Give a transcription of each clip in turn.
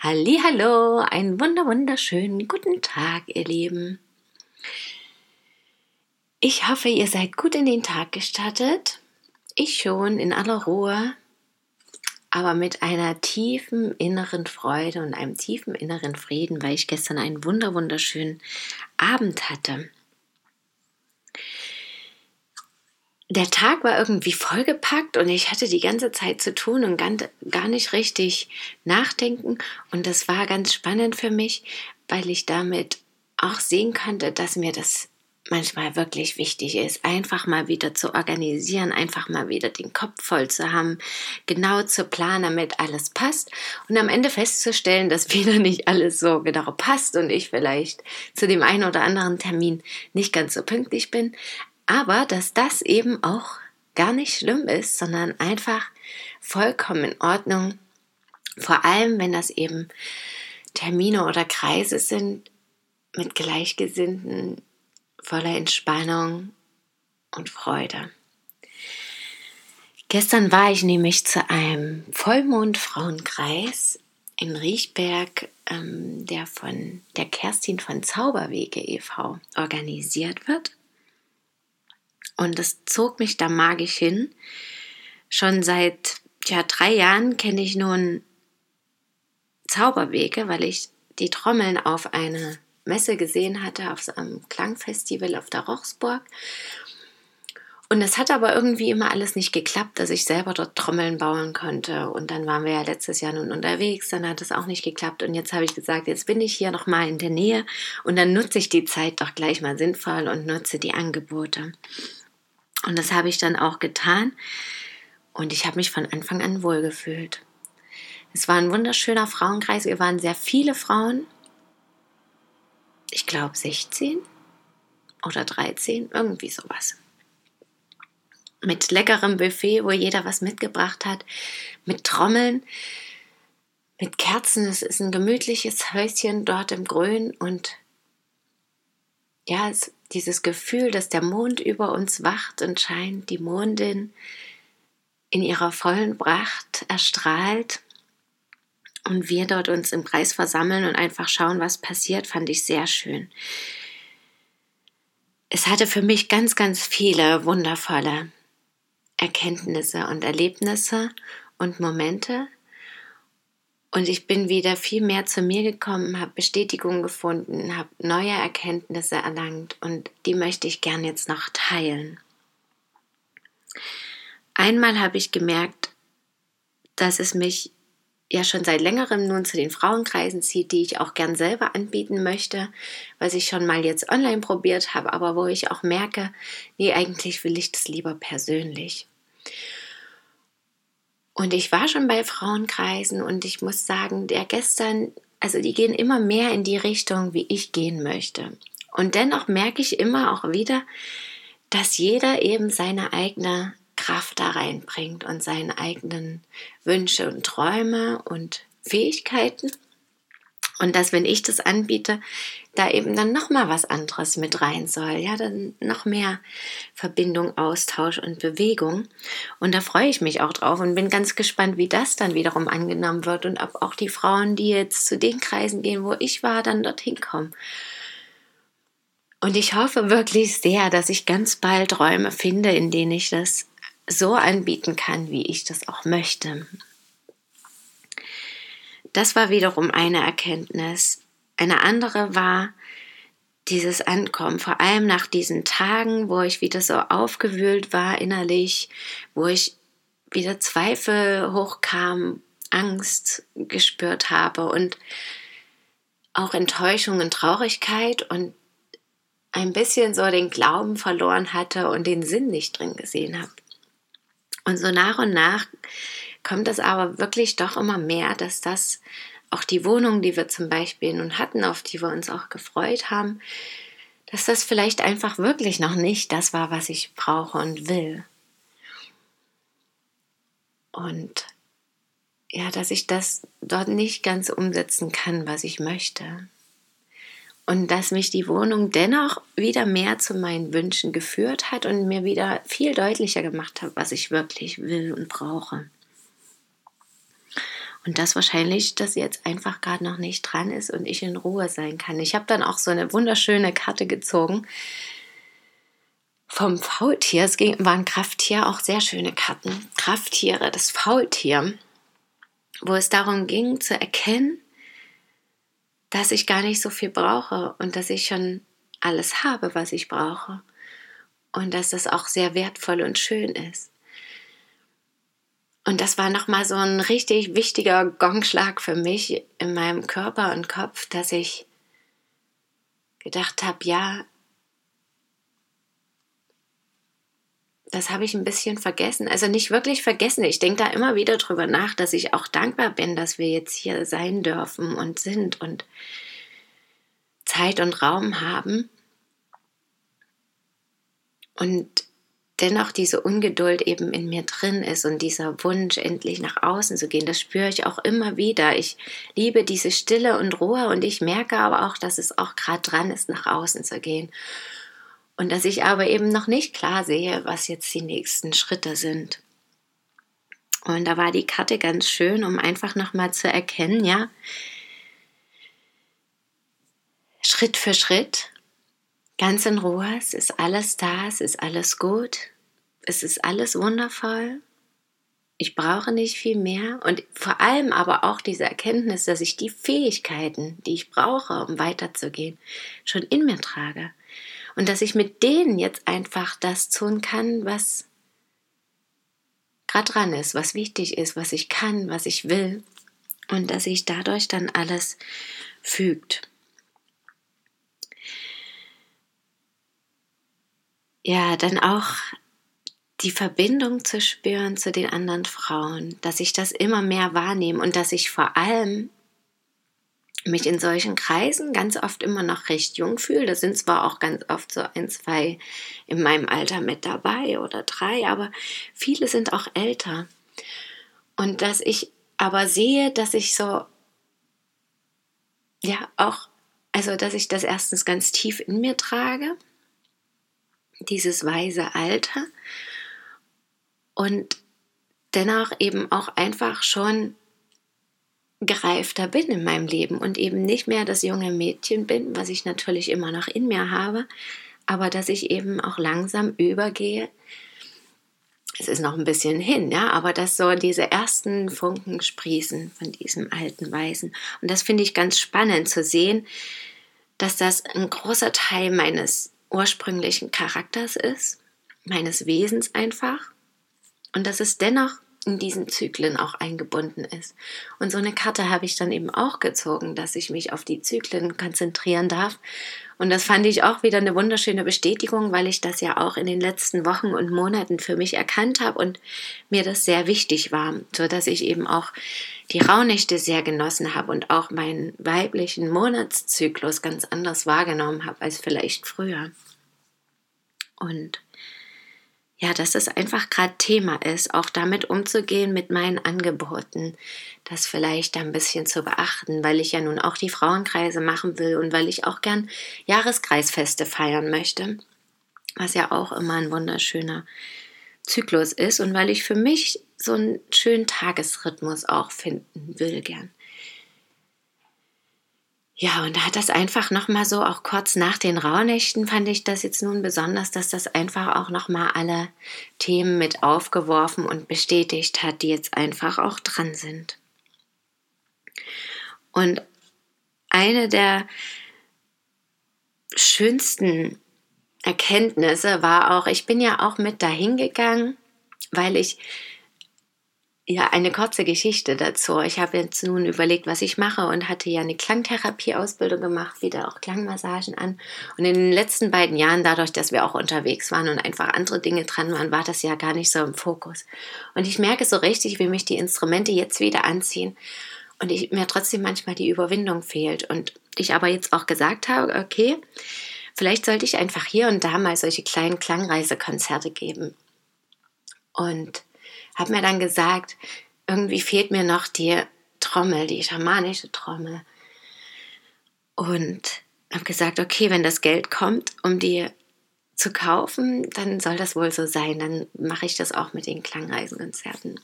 Hallo, einen wunder wunderschönen guten Tag, ihr Lieben. Ich hoffe, ihr seid gut in den Tag gestartet. Ich schon in aller Ruhe, aber mit einer tiefen inneren Freude und einem tiefen inneren Frieden, weil ich gestern einen wunder wunderschönen Abend hatte. Der Tag war irgendwie vollgepackt und ich hatte die ganze Zeit zu tun und gar nicht richtig nachdenken. Und das war ganz spannend für mich, weil ich damit auch sehen konnte, dass mir das manchmal wirklich wichtig ist, einfach mal wieder zu organisieren, einfach mal wieder den Kopf voll zu haben, genau zu planen, damit alles passt und am Ende festzustellen, dass wieder nicht alles so genau passt und ich vielleicht zu dem einen oder anderen Termin nicht ganz so pünktlich bin, aber dass das eben auch gar nicht schlimm ist, sondern einfach vollkommen in Ordnung. Vor allem, wenn das eben Termine oder Kreise sind mit Gleichgesinnten, voller Entspannung und Freude. Gestern war ich nämlich zu einem Vollmond-Frauenkreis in Riechberg, ähm, der von der Kerstin von Zauberwege e.V. organisiert wird. Und das zog mich da magisch hin. Schon seit ja, drei Jahren kenne ich nun Zauberwege, weil ich die Trommeln auf einer Messe gesehen hatte, auf einem Klangfestival auf der Rochsburg. Und es hat aber irgendwie immer alles nicht geklappt, dass ich selber dort Trommeln bauen konnte. Und dann waren wir ja letztes Jahr nun unterwegs, dann hat es auch nicht geklappt. Und jetzt habe ich gesagt, jetzt bin ich hier nochmal in der Nähe und dann nutze ich die Zeit doch gleich mal sinnvoll und nutze die Angebote. Und das habe ich dann auch getan. Und ich habe mich von Anfang an wohlgefühlt. Es war ein wunderschöner Frauenkreis. Wir waren sehr viele Frauen. Ich glaube 16 oder 13, irgendwie sowas. Mit leckerem Buffet, wo jeder was mitgebracht hat. Mit Trommeln, mit Kerzen. Es ist ein gemütliches Häuschen dort im Grün. Und ja, es dieses Gefühl, dass der Mond über uns wacht und scheint, die Mondin in ihrer vollen Pracht erstrahlt und wir dort uns im Kreis versammeln und einfach schauen, was passiert, fand ich sehr schön. Es hatte für mich ganz, ganz viele wundervolle Erkenntnisse und Erlebnisse und Momente, und ich bin wieder viel mehr zu mir gekommen, habe Bestätigung gefunden, habe neue Erkenntnisse erlangt und die möchte ich gern jetzt noch teilen. Einmal habe ich gemerkt, dass es mich ja schon seit längerem nun zu den Frauenkreisen zieht, die ich auch gern selber anbieten möchte, was ich schon mal jetzt online probiert habe, aber wo ich auch merke, nee, eigentlich will ich das lieber persönlich. Und ich war schon bei Frauenkreisen und ich muss sagen, der gestern, also die gehen immer mehr in die Richtung, wie ich gehen möchte. Und dennoch merke ich immer auch wieder, dass jeder eben seine eigene Kraft da reinbringt und seine eigenen Wünsche und Träume und Fähigkeiten. Und dass, wenn ich das anbiete, da eben dann nochmal was anderes mit rein soll. Ja, dann noch mehr Verbindung, Austausch und Bewegung. Und da freue ich mich auch drauf und bin ganz gespannt, wie das dann wiederum angenommen wird und ob auch die Frauen, die jetzt zu den Kreisen gehen, wo ich war, dann dorthin kommen. Und ich hoffe wirklich sehr, dass ich ganz bald Räume finde, in denen ich das so anbieten kann, wie ich das auch möchte. Das war wiederum eine Erkenntnis. Eine andere war dieses Ankommen, vor allem nach diesen Tagen, wo ich wieder so aufgewühlt war innerlich, wo ich wieder Zweifel hochkam, Angst gespürt habe und auch Enttäuschung und Traurigkeit und ein bisschen so den Glauben verloren hatte und den Sinn nicht drin gesehen habe. Und so nach und nach kommt es aber wirklich doch immer mehr, dass das auch die Wohnung, die wir zum Beispiel nun hatten, auf die wir uns auch gefreut haben, dass das vielleicht einfach wirklich noch nicht das war, was ich brauche und will. Und ja, dass ich das dort nicht ganz umsetzen kann, was ich möchte. Und dass mich die Wohnung dennoch wieder mehr zu meinen Wünschen geführt hat und mir wieder viel deutlicher gemacht hat, was ich wirklich will und brauche. Und das wahrscheinlich, dass jetzt einfach gerade noch nicht dran ist und ich in Ruhe sein kann. Ich habe dann auch so eine wunderschöne Karte gezogen vom Faultier. Es waren Krafttier, auch sehr schöne Karten. Krafttiere, das Faultier, wo es darum ging zu erkennen, dass ich gar nicht so viel brauche und dass ich schon alles habe, was ich brauche. Und dass das auch sehr wertvoll und schön ist. Und das war nochmal so ein richtig wichtiger Gongschlag für mich in meinem Körper und Kopf, dass ich gedacht habe, ja, das habe ich ein bisschen vergessen. Also nicht wirklich vergessen. Ich denke da immer wieder drüber nach, dass ich auch dankbar bin, dass wir jetzt hier sein dürfen und sind und Zeit und Raum haben. Und dennoch diese Ungeduld eben in mir drin ist und dieser Wunsch, endlich nach außen zu gehen, das spüre ich auch immer wieder. Ich liebe diese Stille und Ruhe und ich merke aber auch, dass es auch gerade dran ist, nach außen zu gehen. Und dass ich aber eben noch nicht klar sehe, was jetzt die nächsten Schritte sind. Und da war die Karte ganz schön, um einfach nochmal zu erkennen, ja, Schritt für Schritt ganz in Ruhe, es ist alles da, es ist alles gut, es ist alles wundervoll. Ich brauche nicht viel mehr und vor allem aber auch diese Erkenntnis, dass ich die Fähigkeiten, die ich brauche, um weiterzugehen, schon in mir trage. Und dass ich mit denen jetzt einfach das tun kann, was gerade dran ist, was wichtig ist, was ich kann, was ich will. Und dass sich dadurch dann alles fügt. Ja, dann auch die Verbindung zu spüren zu den anderen Frauen, dass ich das immer mehr wahrnehme und dass ich vor allem mich in solchen Kreisen ganz oft immer noch recht jung fühle. Da sind zwar auch ganz oft so ein, zwei in meinem Alter mit dabei oder drei, aber viele sind auch älter. Und dass ich aber sehe, dass ich so, ja, auch, also dass ich das erstens ganz tief in mir trage dieses weise Alter und dennoch eben auch einfach schon gereifter bin in meinem Leben und eben nicht mehr das junge Mädchen bin, was ich natürlich immer noch in mir habe, aber dass ich eben auch langsam übergehe. Es ist noch ein bisschen hin, ja, aber dass so diese ersten Funken sprießen von diesem alten Weisen. Und das finde ich ganz spannend zu sehen, dass das ein großer Teil meines ursprünglichen Charakters ist, meines Wesens einfach, und dass es dennoch in diesen Zyklen auch eingebunden ist. Und so eine Karte habe ich dann eben auch gezogen, dass ich mich auf die Zyklen konzentrieren darf. Und das fand ich auch wieder eine wunderschöne Bestätigung, weil ich das ja auch in den letzten Wochen und Monaten für mich erkannt habe und mir das sehr wichtig war, so dass ich eben auch die Rauhnächte sehr genossen habe und auch meinen weiblichen Monatszyklus ganz anders wahrgenommen habe als vielleicht früher. Und ja, dass es einfach gerade Thema ist, auch damit umzugehen mit meinen Angeboten, das vielleicht ein bisschen zu beachten, weil ich ja nun auch die Frauenkreise machen will und weil ich auch gern Jahreskreisfeste feiern möchte, was ja auch immer ein wunderschöner Zyklus ist und weil ich für mich so einen schönen Tagesrhythmus auch finden will gern. Ja, und da hat das einfach nochmal so, auch kurz nach den Rauhnächten fand ich das jetzt nun besonders, dass das einfach auch nochmal alle Themen mit aufgeworfen und bestätigt hat, die jetzt einfach auch dran sind. Und eine der schönsten Erkenntnisse war auch, ich bin ja auch mit dahin gegangen, weil ich ja, eine kurze Geschichte dazu. Ich habe jetzt nun überlegt, was ich mache und hatte ja eine Klangtherapie-Ausbildung gemacht, wieder auch Klangmassagen an. Und in den letzten beiden Jahren, dadurch, dass wir auch unterwegs waren und einfach andere Dinge dran waren, war das ja gar nicht so im Fokus. Und ich merke so richtig, wie mich die Instrumente jetzt wieder anziehen und ich, mir trotzdem manchmal die Überwindung fehlt. Und ich aber jetzt auch gesagt habe, okay, vielleicht sollte ich einfach hier und da mal solche kleinen Klangreisekonzerte geben. Und habe mir dann gesagt, irgendwie fehlt mir noch die Trommel, die schamanische Trommel. Und habe gesagt, okay, wenn das Geld kommt, um die zu kaufen, dann soll das wohl so sein. Dann mache ich das auch mit den Klangreisenkonzerten.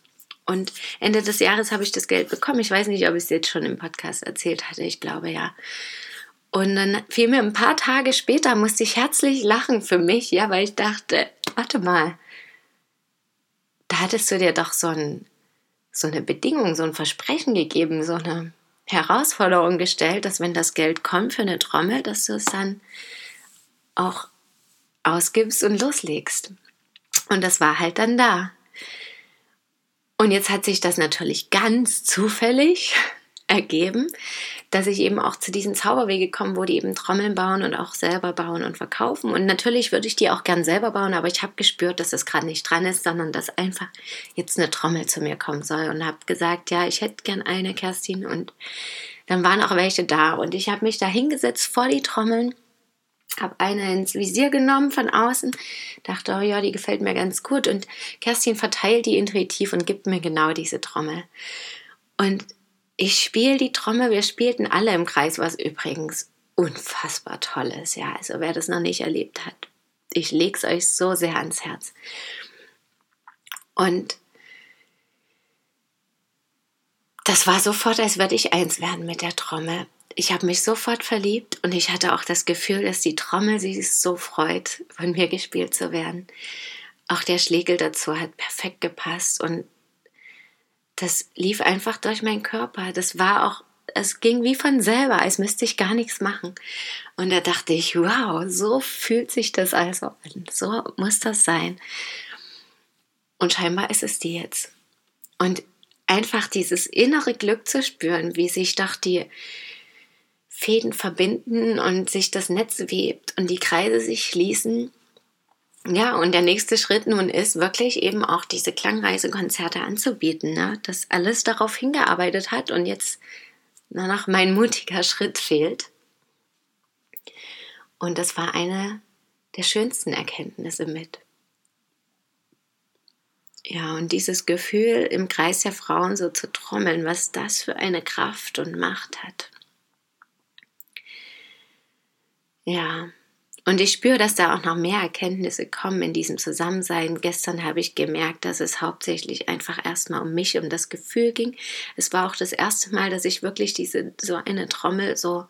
Und Ende des Jahres habe ich das Geld bekommen. Ich weiß nicht, ob ich es jetzt schon im Podcast erzählt hatte. Ich glaube ja. Und dann fiel mir ein paar Tage später, musste ich herzlich lachen für mich, ja, weil ich dachte, warte mal, da hattest du dir doch so, ein, so eine Bedingung, so ein Versprechen gegeben, so eine Herausforderung gestellt, dass wenn das Geld kommt für eine Trommel, dass du es dann auch ausgibst und loslegst. Und das war halt dann da. Und jetzt hat sich das natürlich ganz zufällig ergeben, dass ich eben auch zu diesen Zauberwege komme, wo die eben Trommeln bauen und auch selber bauen und verkaufen. Und natürlich würde ich die auch gern selber bauen, aber ich habe gespürt, dass es gerade nicht dran ist, sondern dass einfach jetzt eine Trommel zu mir kommen soll und habe gesagt, ja, ich hätte gern eine, Kerstin. Und dann waren auch welche da und ich habe mich da hingesetzt vor die Trommeln habe eine ins Visier genommen von außen, dachte, oh ja, die gefällt mir ganz gut. Und Kerstin verteilt die intuitiv und gibt mir genau diese Trommel. Und ich spiele die Trommel, wir spielten alle im Kreis, was übrigens unfassbar toll ist. Ja, also wer das noch nicht erlebt hat, ich lege es euch so sehr ans Herz. Und das war sofort, als würde ich eins werden mit der Trommel ich habe mich sofort verliebt und ich hatte auch das Gefühl, dass die Trommel sich so freut, von mir gespielt zu werden. Auch der Schlegel dazu hat perfekt gepasst und das lief einfach durch meinen Körper. Das war auch, es ging wie von selber, als müsste ich gar nichts machen. Und da dachte ich, wow, so fühlt sich das also an. So muss das sein. Und scheinbar ist es die jetzt. Und einfach dieses innere Glück zu spüren, wie sich doch die, Fäden verbinden und sich das Netz webt und die Kreise sich schließen. Ja, und der nächste Schritt nun ist wirklich eben auch diese Klangreisekonzerte anzubieten, ne? dass alles darauf hingearbeitet hat und jetzt nur noch mein mutiger Schritt fehlt. Und das war eine der schönsten Erkenntnisse mit. Ja, und dieses Gefühl, im Kreis der Frauen so zu trommeln, was das für eine Kraft und Macht hat. Ja, und ich spüre, dass da auch noch mehr Erkenntnisse kommen in diesem Zusammensein. Gestern habe ich gemerkt, dass es hauptsächlich einfach erstmal um mich, um das Gefühl ging. Es war auch das erste Mal, dass ich wirklich diese so eine Trommel so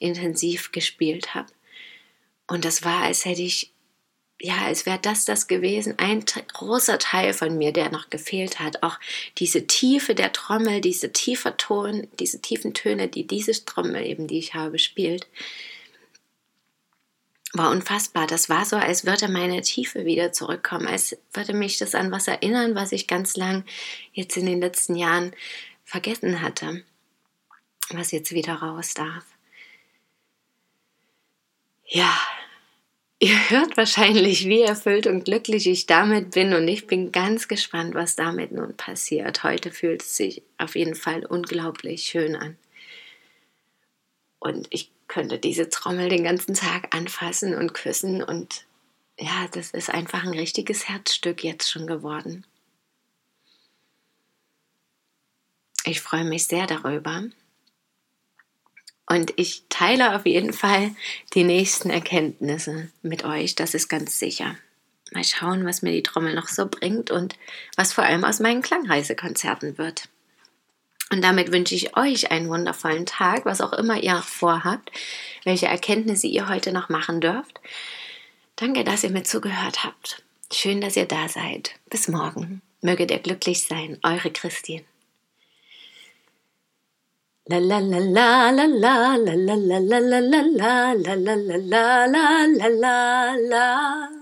intensiv gespielt habe. Und das war, als hätte ich, ja, als wäre das das gewesen, ein großer Teil von mir, der noch gefehlt hat. Auch diese Tiefe der Trommel, diese tiefer Ton, diese tiefen Töne, die diese Trommel eben, die ich habe, spielt war unfassbar. Das war so, als würde meine Tiefe wieder zurückkommen, als würde mich das an was erinnern, was ich ganz lang jetzt in den letzten Jahren vergessen hatte, was jetzt wieder raus darf. Ja, ihr hört wahrscheinlich, wie erfüllt und glücklich ich damit bin und ich bin ganz gespannt, was damit nun passiert. Heute fühlt es sich auf jeden Fall unglaublich schön an. Und ich könnte diese Trommel den ganzen Tag anfassen und küssen und ja, das ist einfach ein richtiges Herzstück jetzt schon geworden. Ich freue mich sehr darüber. Und ich teile auf jeden Fall die nächsten Erkenntnisse mit euch, das ist ganz sicher. Mal schauen, was mir die Trommel noch so bringt und was vor allem aus meinen Klangreisekonzerten wird. Und damit wünsche ich euch einen wundervollen Tag, was auch immer ihr vorhabt, welche Erkenntnisse ihr heute noch machen dürft. Danke, dass ihr mir zugehört habt. Schön, dass ihr da seid. Bis morgen. Möget ihr glücklich sein. Eure Christine. La la la la la la la la la la la la la la la la la la La